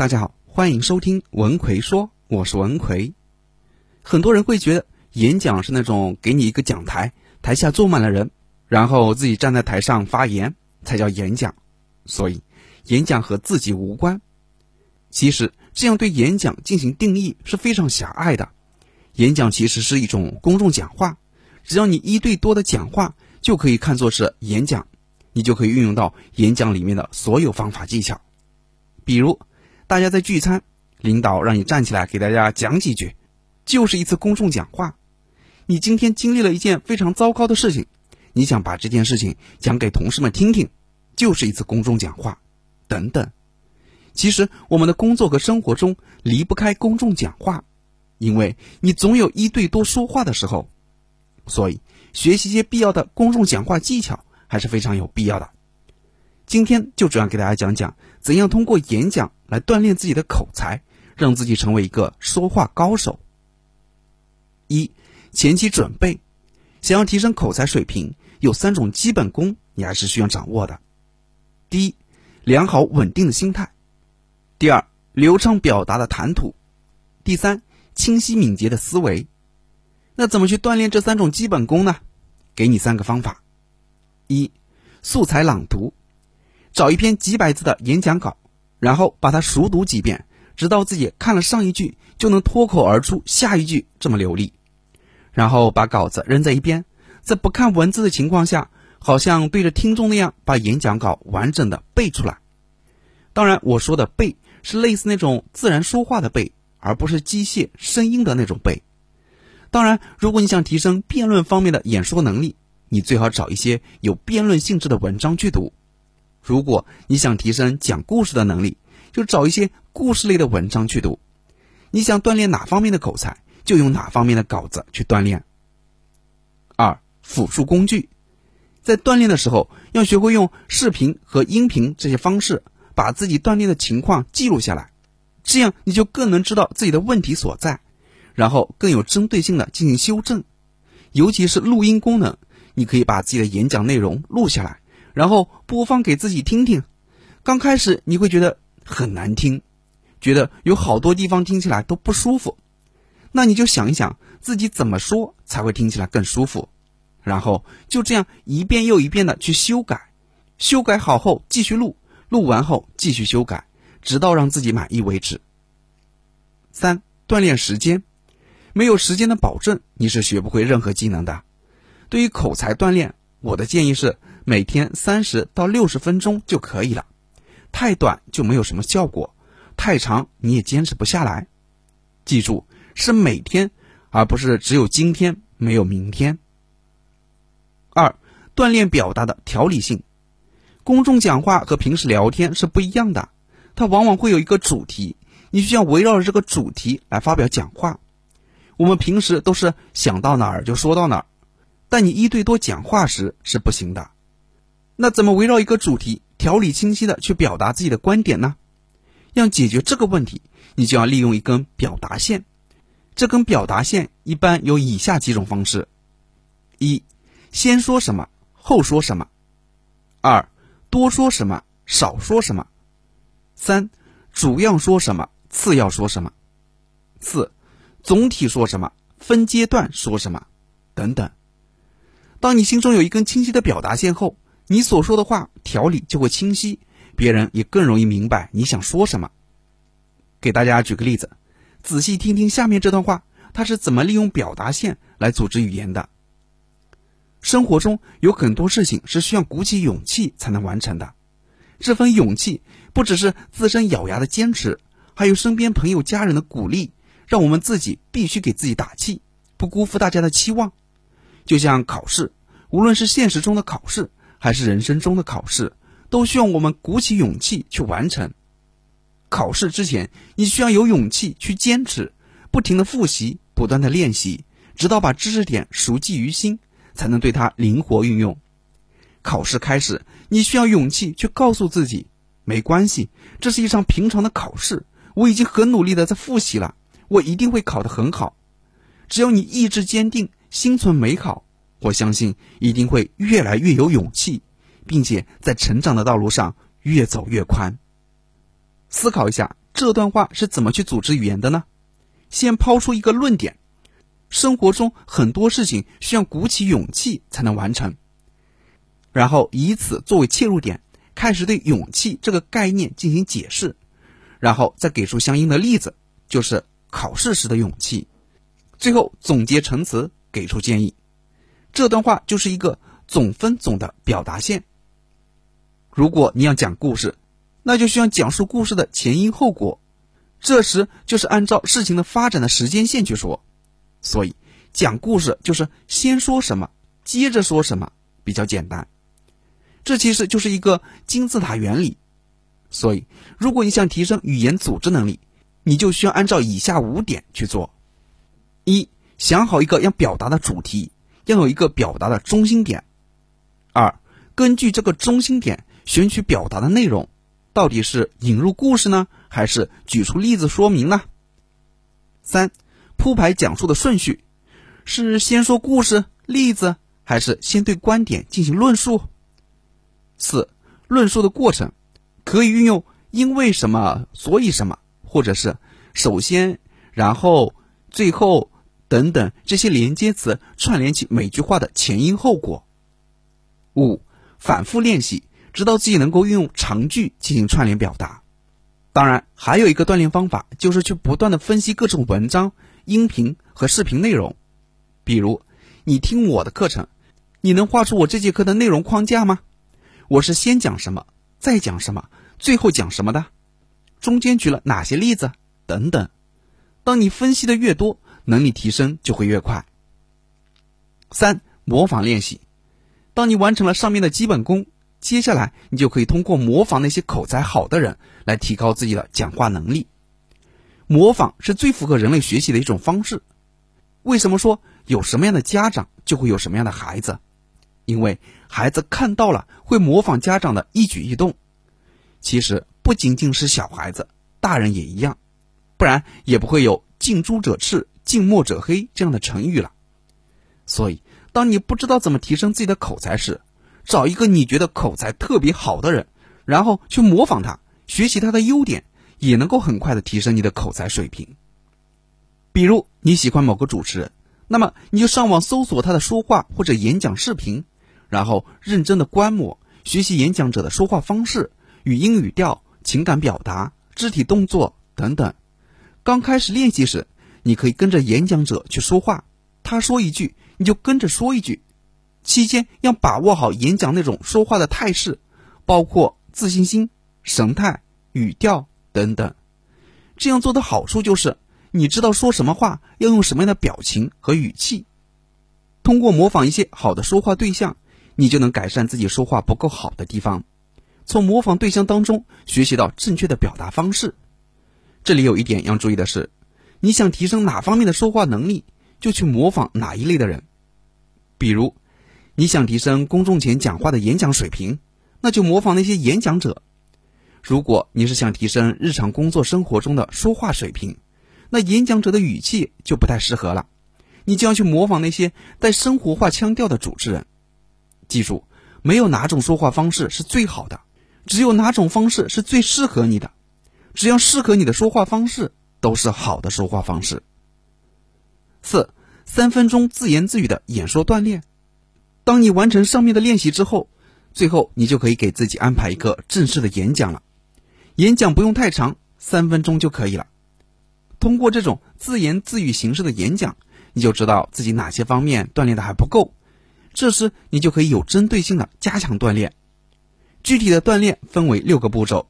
大家好，欢迎收听文奎说，我是文奎。很多人会觉得演讲是那种给你一个讲台，台下坐满了人，然后自己站在台上发言才叫演讲，所以演讲和自己无关。其实这样对演讲进行定义是非常狭隘的。演讲其实是一种公众讲话，只要你一对多的讲话，就可以看作是演讲，你就可以运用到演讲里面的所有方法技巧，比如。大家在聚餐，领导让你站起来给大家讲几句，就是一次公众讲话。你今天经历了一件非常糟糕的事情，你想把这件事情讲给同事们听听，就是一次公众讲话。等等，其实我们的工作和生活中离不开公众讲话，因为你总有一对多说话的时候，所以学习一些必要的公众讲话技巧还是非常有必要的。今天就主要给大家讲讲怎样通过演讲。来锻炼自己的口才，让自己成为一个说话高手。一、前期准备，想要提升口才水平，有三种基本功你还是需要掌握的。第一，良好稳定的心态；第二，流畅表达的谈吐；第三，清晰敏捷的思维。那怎么去锻炼这三种基本功呢？给你三个方法：一、素材朗读，找一篇几百字的演讲稿。然后把它熟读几遍，直到自己看了上一句就能脱口而出下一句这么流利。然后把稿子扔在一边，在不看文字的情况下，好像对着听众那样把演讲稿完整的背出来。当然，我说的背是类似那种自然说话的背，而不是机械声音的那种背。当然，如果你想提升辩论方面的演说能力，你最好找一些有辩论性质的文章去读。如果你想提升讲故事的能力，就找一些故事类的文章去读。你想锻炼哪方面的口才，就用哪方面的稿子去锻炼。二、辅助工具，在锻炼的时候要学会用视频和音频这些方式，把自己锻炼的情况记录下来，这样你就更能知道自己的问题所在，然后更有针对性的进行修正。尤其是录音功能，你可以把自己的演讲内容录下来。然后播放给自己听听，刚开始你会觉得很难听，觉得有好多地方听起来都不舒服，那你就想一想自己怎么说才会听起来更舒服，然后就这样一遍又一遍的去修改，修改好后继续录，录完后继续修改，直到让自己满意为止。三、锻炼时间，没有时间的保证，你是学不会任何技能的。对于口才锻炼，我的建议是。每天三十到六十分钟就可以了，太短就没有什么效果，太长你也坚持不下来。记住，是每天，而不是只有今天没有明天。二、锻炼表达的条理性。公众讲话和平时聊天是不一样的，它往往会有一个主题，你需要围绕着这个主题来发表讲话。我们平时都是想到哪儿就说到哪儿，但你一对多讲话时是不行的。那怎么围绕一个主题，条理清晰的去表达自己的观点呢？要解决这个问题，你就要利用一根表达线。这根表达线一般有以下几种方式：一、先说什么，后说什么；二、多说什么，少说什么；三、主要说什么，次要说什么；四、总体说什么，分阶段说什么，等等。当你心中有一根清晰的表达线后，你所说的话条理就会清晰，别人也更容易明白你想说什么。给大家举个例子，仔细听听下面这段话，它是怎么利用表达线来组织语言的。生活中有很多事情是需要鼓起勇气才能完成的，这份勇气不只是自身咬牙的坚持，还有身边朋友家人的鼓励，让我们自己必须给自己打气，不辜负大家的期望。就像考试，无论是现实中的考试。还是人生中的考试，都需要我们鼓起勇气去完成。考试之前，你需要有勇气去坚持，不停的复习，不断的练习，直到把知识点熟记于心，才能对它灵活运用。考试开始，你需要勇气去告诉自己，没关系，这是一场平常的考试，我已经很努力的在复习了，我一定会考得很好。只要你意志坚定，心存美好。我相信一定会越来越有勇气，并且在成长的道路上越走越宽。思考一下，这段话是怎么去组织语言的呢？先抛出一个论点：生活中很多事情需要鼓起勇气才能完成，然后以此作为切入点，开始对勇气这个概念进行解释，然后再给出相应的例子，就是考试时的勇气，最后总结陈词，给出建议。这段话就是一个总分总的表达线。如果你要讲故事，那就需要讲述故事的前因后果，这时就是按照事情的发展的时间线去说。所以讲故事就是先说什么，接着说什么，比较简单。这其实就是一个金字塔原理。所以，如果你想提升语言组织能力，你就需要按照以下五点去做：一、想好一个要表达的主题。要有一个表达的中心点。二，根据这个中心点选取表达的内容，到底是引入故事呢，还是举出例子说明呢？三，铺排讲述的顺序，是先说故事、例子，还是先对观点进行论述？四，论述的过程可以运用因为什么所以什么，或者是首先，然后，最后。等等，这些连接词串联起每句话的前因后果。五，反复练习，直到自己能够运用长句进行串联表达。当然，还有一个锻炼方法，就是去不断的分析各种文章、音频和视频内容。比如，你听我的课程，你能画出我这节课的内容框架吗？我是先讲什么，再讲什么，最后讲什么的？中间举了哪些例子？等等。当你分析的越多，能力提升就会越快。三、模仿练习。当你完成了上面的基本功，接下来你就可以通过模仿那些口才好的人来提高自己的讲话能力。模仿是最符合人类学习的一种方式。为什么说有什么样的家长就会有什么样的孩子？因为孩子看到了会模仿家长的一举一动。其实不仅仅是小孩子，大人也一样，不然也不会有近朱者赤。近墨者黑这样的成语了，所以当你不知道怎么提升自己的口才时，找一个你觉得口才特别好的人，然后去模仿他，学习他的优点，也能够很快的提升你的口才水平。比如你喜欢某个主持人，那么你就上网搜索他的说话或者演讲视频，然后认真的观摩学习演讲者的说话方式、语音语调、情感表达、肢体动作等等。刚开始练习时。你可以跟着演讲者去说话，他说一句你就跟着说一句，期间要把握好演讲那种说话的态势，包括自信心、神态、语调等等。这样做的好处就是，你知道说什么话要用什么样的表情和语气。通过模仿一些好的说话对象，你就能改善自己说话不够好的地方，从模仿对象当中学习到正确的表达方式。这里有一点要注意的是。你想提升哪方面的说话能力，就去模仿哪一类的人。比如，你想提升公众前讲话的演讲水平，那就模仿那些演讲者；如果你是想提升日常工作生活中的说话水平，那演讲者的语气就不太适合了，你就要去模仿那些带生活化腔调的主持人。记住，没有哪种说话方式是最好的，只有哪种方式是最适合你的。只要适合你的说话方式。都是好的说话方式。四，三分钟自言自语的演说锻炼。当你完成上面的练习之后，最后你就可以给自己安排一个正式的演讲了。演讲不用太长，三分钟就可以了。通过这种自言自语形式的演讲，你就知道自己哪些方面锻炼的还不够。这时你就可以有针对性的加强锻炼。具体的锻炼分为六个步骤：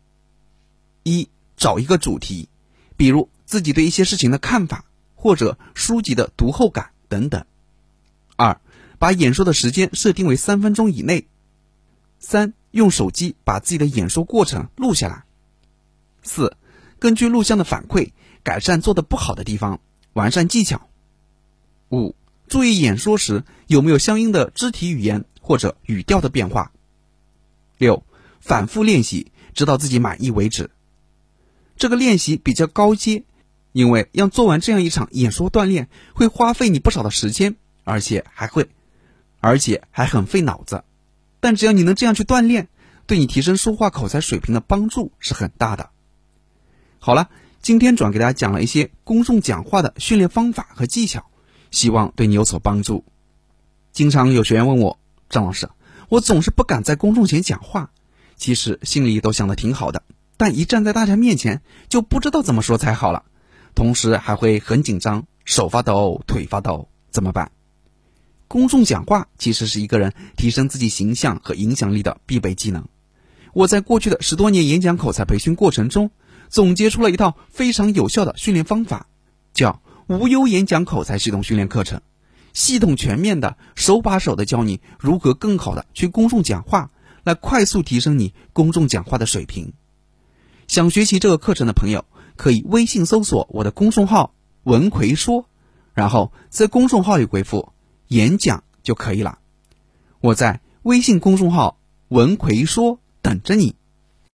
一，找一个主题，比如。自己对一些事情的看法，或者书籍的读后感等等。二，把演说的时间设定为三分钟以内。三，用手机把自己的演说过程录下来。四，根据录像的反馈，改善做的不好的地方，完善技巧。五，注意演说时有没有相应的肢体语言或者语调的变化。六，反复练习，直到自己满意为止。这个练习比较高阶。因为要做完这样一场演说锻炼，会花费你不少的时间，而且还会，而且还很费脑子。但只要你能这样去锻炼，对你提升说话口才水平的帮助是很大的。好了，今天主要给大家讲了一些公众讲话的训练方法和技巧，希望对你有所帮助。经常有学员问我，张老师，我总是不敢在公众前讲话，其实心里都想的挺好的，但一站在大家面前就不知道怎么说才好了，同时还会很紧张，手发抖，腿发抖，怎么办？公众讲话其实是一个人提升自己形象和影响力的必备技能。我在过去的十多年演讲口才培训过程中，总结出了一套非常有效的训练方法，叫无忧演讲口才系统训练课程。系统全面的，手把手的教你如何更好的去公众讲话，来快速提升你公众讲话的水平。想学习这个课程的朋友，可以微信搜索我的公众号“文奎说”，然后在公众号里回复“演讲”就可以了。我在微信公众号“文奎说”等着你。